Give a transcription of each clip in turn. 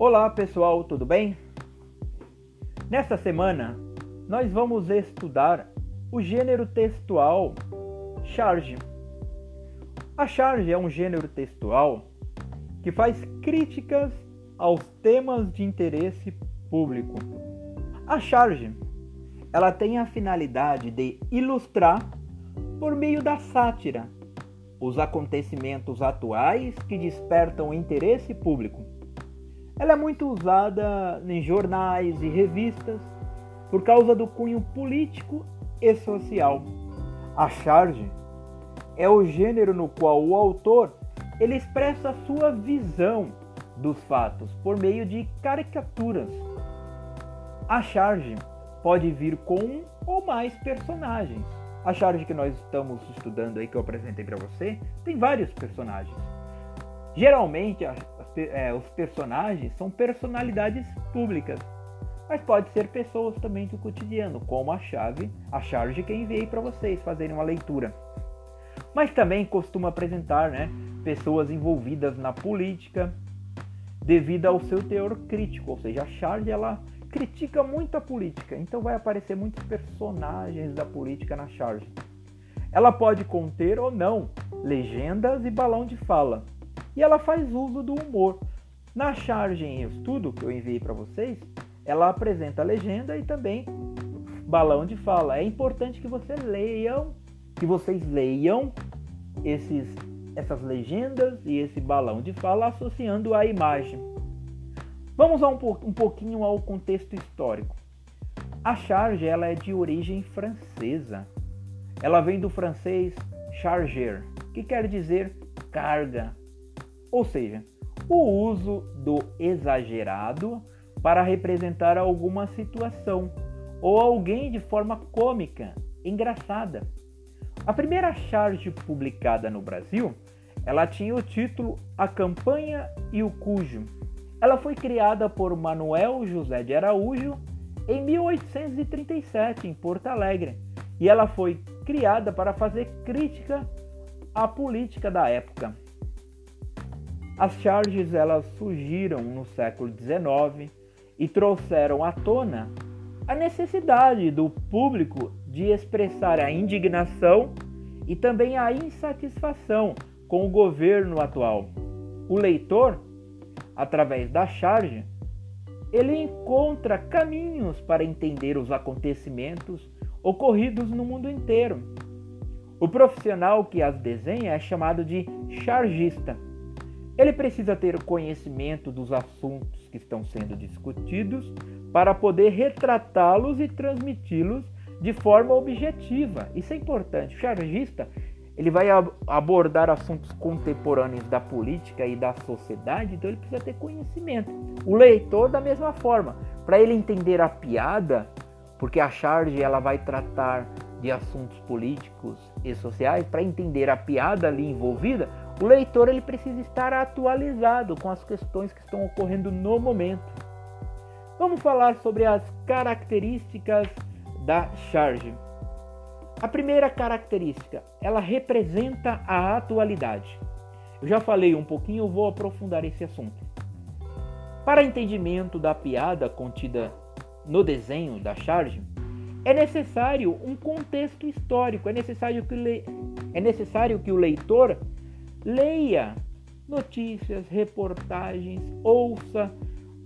Olá pessoal, tudo bem? Nesta semana nós vamos estudar o gênero textual charge. A charge é um gênero textual que faz críticas aos temas de interesse público. A charge ela tem a finalidade de ilustrar por meio da sátira os acontecimentos atuais que despertam interesse público. Ela é muito usada em jornais e revistas por causa do cunho político e social. A charge é o gênero no qual o autor ele expressa a sua visão dos fatos por meio de caricaturas. A charge pode vir com um ou mais personagens. A charge que nós estamos estudando aí que eu apresentei para você tem vários personagens. Geralmente é, os personagens são personalidades públicas, mas pode ser pessoas também do cotidiano, como a chave, a charge que enviei para vocês fazerem uma leitura. Mas também costuma apresentar, né, pessoas envolvidas na política devido ao seu teor crítico, ou seja, a charge ela critica muito a política, então vai aparecer muitos personagens da política na charge. Ela pode conter ou não legendas e balão de fala e ela faz uso do humor. Na charge em estudo que eu enviei para vocês, ela apresenta a legenda e também balão de fala. É importante que você leiam, que vocês leiam esses, essas legendas e esse balão de fala associando a imagem. Vamos um, um pouquinho ao contexto histórico. A charge ela é de origem francesa. Ela vem do francês charger, que quer dizer carga, ou seja, o uso do exagerado para representar alguma situação ou alguém de forma cômica, engraçada. A primeira charge publicada no Brasil, ela tinha o título A Campanha e o Cujo. Ela foi criada por Manuel José de Araújo em 1837 em Porto Alegre, e ela foi criada para fazer crítica à política da época. As charges elas surgiram no século XIX e trouxeram à tona a necessidade do público de expressar a indignação e também a insatisfação com o governo atual. O leitor, através da charge, ele encontra caminhos para entender os acontecimentos ocorridos no mundo inteiro. O profissional que as desenha é chamado de chargista ele precisa ter conhecimento dos assuntos que estão sendo discutidos para poder retratá-los e transmiti-los de forma objetiva. Isso é importante. O chargista ele vai abordar assuntos contemporâneos da política e da sociedade, então ele precisa ter conhecimento. O leitor da mesma forma, para ele entender a piada, porque a charge ela vai tratar de assuntos políticos e sociais, para entender a piada ali envolvida, o leitor ele precisa estar atualizado com as questões que estão ocorrendo no momento. Vamos falar sobre as características da charge. A primeira característica, ela representa a atualidade. Eu já falei um pouquinho, eu vou aprofundar esse assunto. Para entendimento da piada contida no desenho da charge, é necessário um contexto histórico, é necessário que, le... é necessário que o leitor leia notícias, reportagens, ouça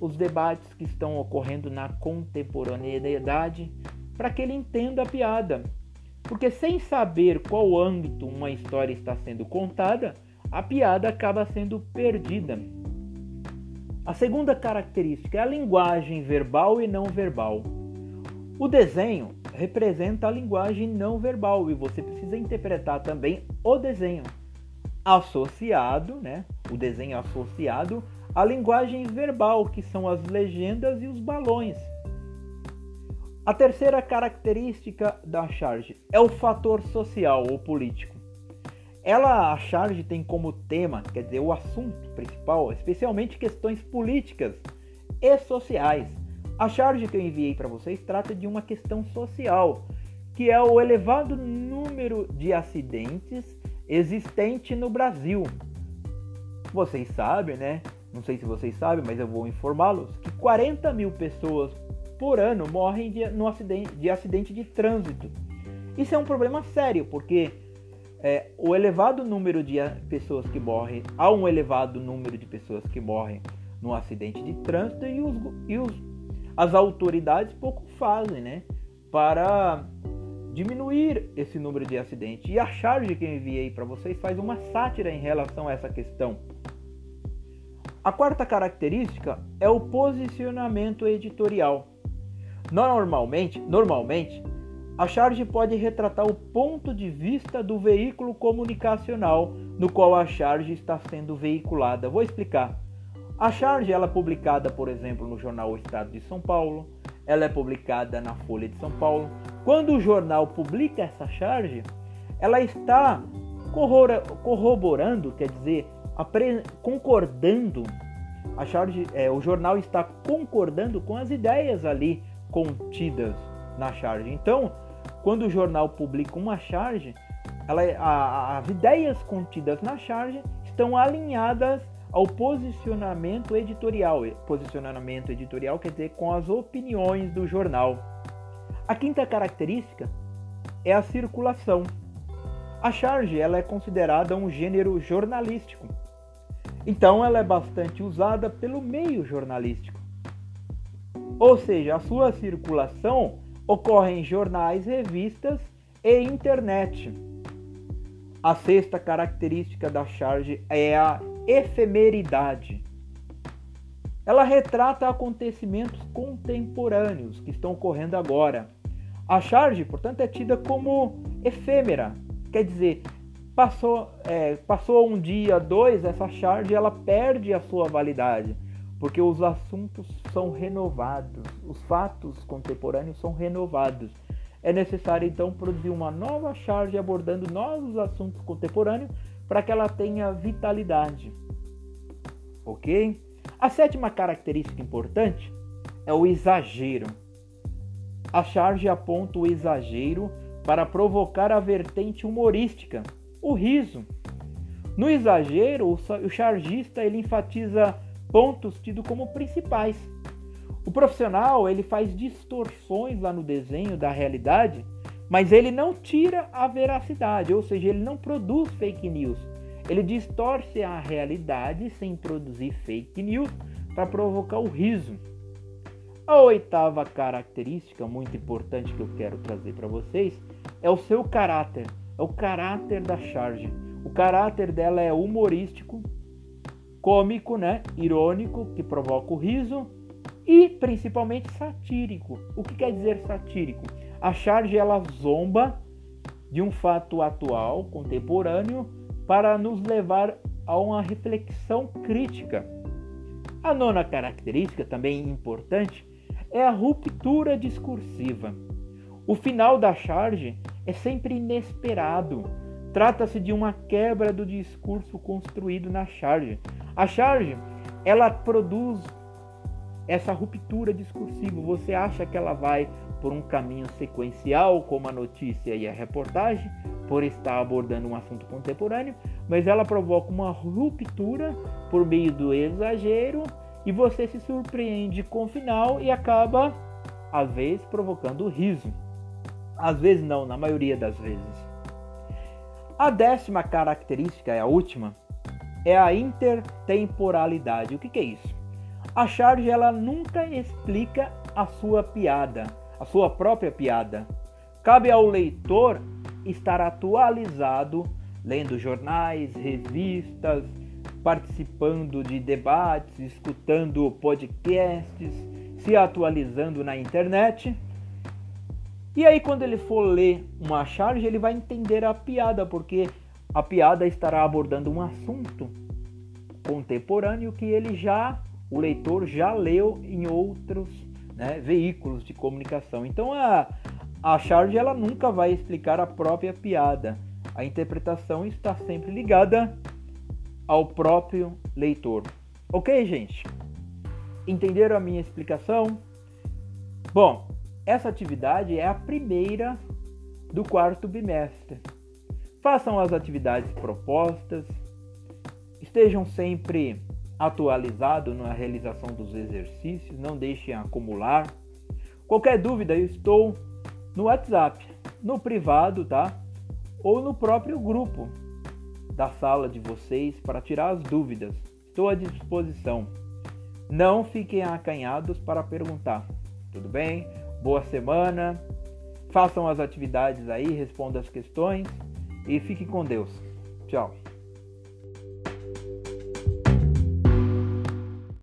os debates que estão ocorrendo na contemporaneidade para que ele entenda a piada. Porque sem saber qual âmbito uma história está sendo contada, a piada acaba sendo perdida. A segunda característica é a linguagem verbal e não verbal. O desenho representa a linguagem não verbal e você precisa interpretar também o desenho associado, né? O desenho associado à linguagem verbal, que são as legendas e os balões. A terceira característica da charge é o fator social ou político. Ela, a charge, tem como tema, quer dizer, o assunto principal, especialmente questões políticas e sociais. A charge que eu enviei para vocês trata de uma questão social, que é o elevado número de acidentes existente no Brasil. Vocês sabem, né, não sei se vocês sabem, mas eu vou informá-los, que 40 mil pessoas por ano morrem de, no acidente, de acidente de trânsito. Isso é um problema sério, porque é, o elevado número de pessoas que morrem, há um elevado número de pessoas que morrem no acidente de trânsito e, os, e os, as autoridades pouco fazem, né? Para diminuir esse número de acidentes. E a charge que eu enviei para vocês faz uma sátira em relação a essa questão. A quarta característica é o posicionamento editorial. Normalmente, normalmente, a charge pode retratar o ponto de vista do veículo comunicacional no qual a charge está sendo veiculada. Vou explicar. A charge ela é publicada, por exemplo, no jornal O Estado de São Paulo, ela é publicada na Folha de São Paulo. Quando o jornal publica essa charge, ela está corroborando, quer dizer, concordando. A charge, é, o jornal está concordando com as ideias ali contidas na charge. Então, quando o jornal publica uma charge, ela, a, as ideias contidas na charge estão alinhadas ao posicionamento editorial. Posicionamento editorial quer dizer com as opiniões do jornal. A quinta característica é a circulação. A charge ela é considerada um gênero jornalístico. Então ela é bastante usada pelo meio jornalístico. Ou seja, a sua circulação ocorre em jornais, revistas e internet. A sexta característica da charge é a efemeridade. Ela retrata acontecimentos contemporâneos que estão ocorrendo agora. A charge, portanto, é tida como efêmera, quer dizer, passou, é, passou um dia, dois, essa charge ela perde a sua validade, porque os assuntos são renovados, os fatos contemporâneos são renovados. É necessário então produzir uma nova charge abordando novos assuntos contemporâneos para que ela tenha vitalidade. Ok? A sétima característica importante é o exagero. A charge aponta o exagero para provocar a vertente humorística, o riso. No exagero, o chargista ele enfatiza pontos tidos como principais. O profissional ele faz distorções lá no desenho da realidade mas ele não tira a veracidade, ou seja, ele não produz fake news. Ele distorce a realidade sem produzir fake news para provocar o riso. A oitava característica muito importante que eu quero trazer para vocês é o seu caráter, é o caráter da charge. O caráter dela é humorístico, cômico, né, irônico, que provoca o riso e principalmente satírico. O que quer dizer satírico? A charge ela zomba de um fato atual, contemporâneo, para nos levar a uma reflexão crítica. A nona característica, também importante, é a ruptura discursiva. O final da charge é sempre inesperado. Trata-se de uma quebra do discurso construído na charge. A charge, ela produz essa ruptura discursiva. Você acha que ela vai por um caminho sequencial, como a notícia e a reportagem, por estar abordando um assunto contemporâneo, mas ela provoca uma ruptura por meio do exagero e você se surpreende com o final e acaba, às vezes, provocando riso. Às vezes não, na maioria das vezes. A décima característica, é a última, é a intertemporalidade. O que, que é isso? A charge ela nunca explica a sua piada a sua própria piada. Cabe ao leitor estar atualizado, lendo jornais, revistas, participando de debates, escutando podcasts, se atualizando na internet. E aí, quando ele for ler uma charge, ele vai entender a piada, porque a piada estará abordando um assunto contemporâneo que ele já, o leitor já leu em outros né, veículos de comunicação. Então a, a charge ela nunca vai explicar a própria piada. A interpretação está sempre ligada ao próprio leitor. Ok, gente? Entenderam a minha explicação? Bom, essa atividade é a primeira do quarto bimestre. Façam as atividades propostas, estejam sempre atualizado na realização dos exercícios, não deixem acumular. Qualquer dúvida, eu estou no WhatsApp, no privado, tá? Ou no próprio grupo da sala de vocês para tirar as dúvidas. Estou à disposição. Não fiquem acanhados para perguntar. Tudo bem? Boa semana. Façam as atividades aí, respondam as questões e fiquem com Deus. Tchau.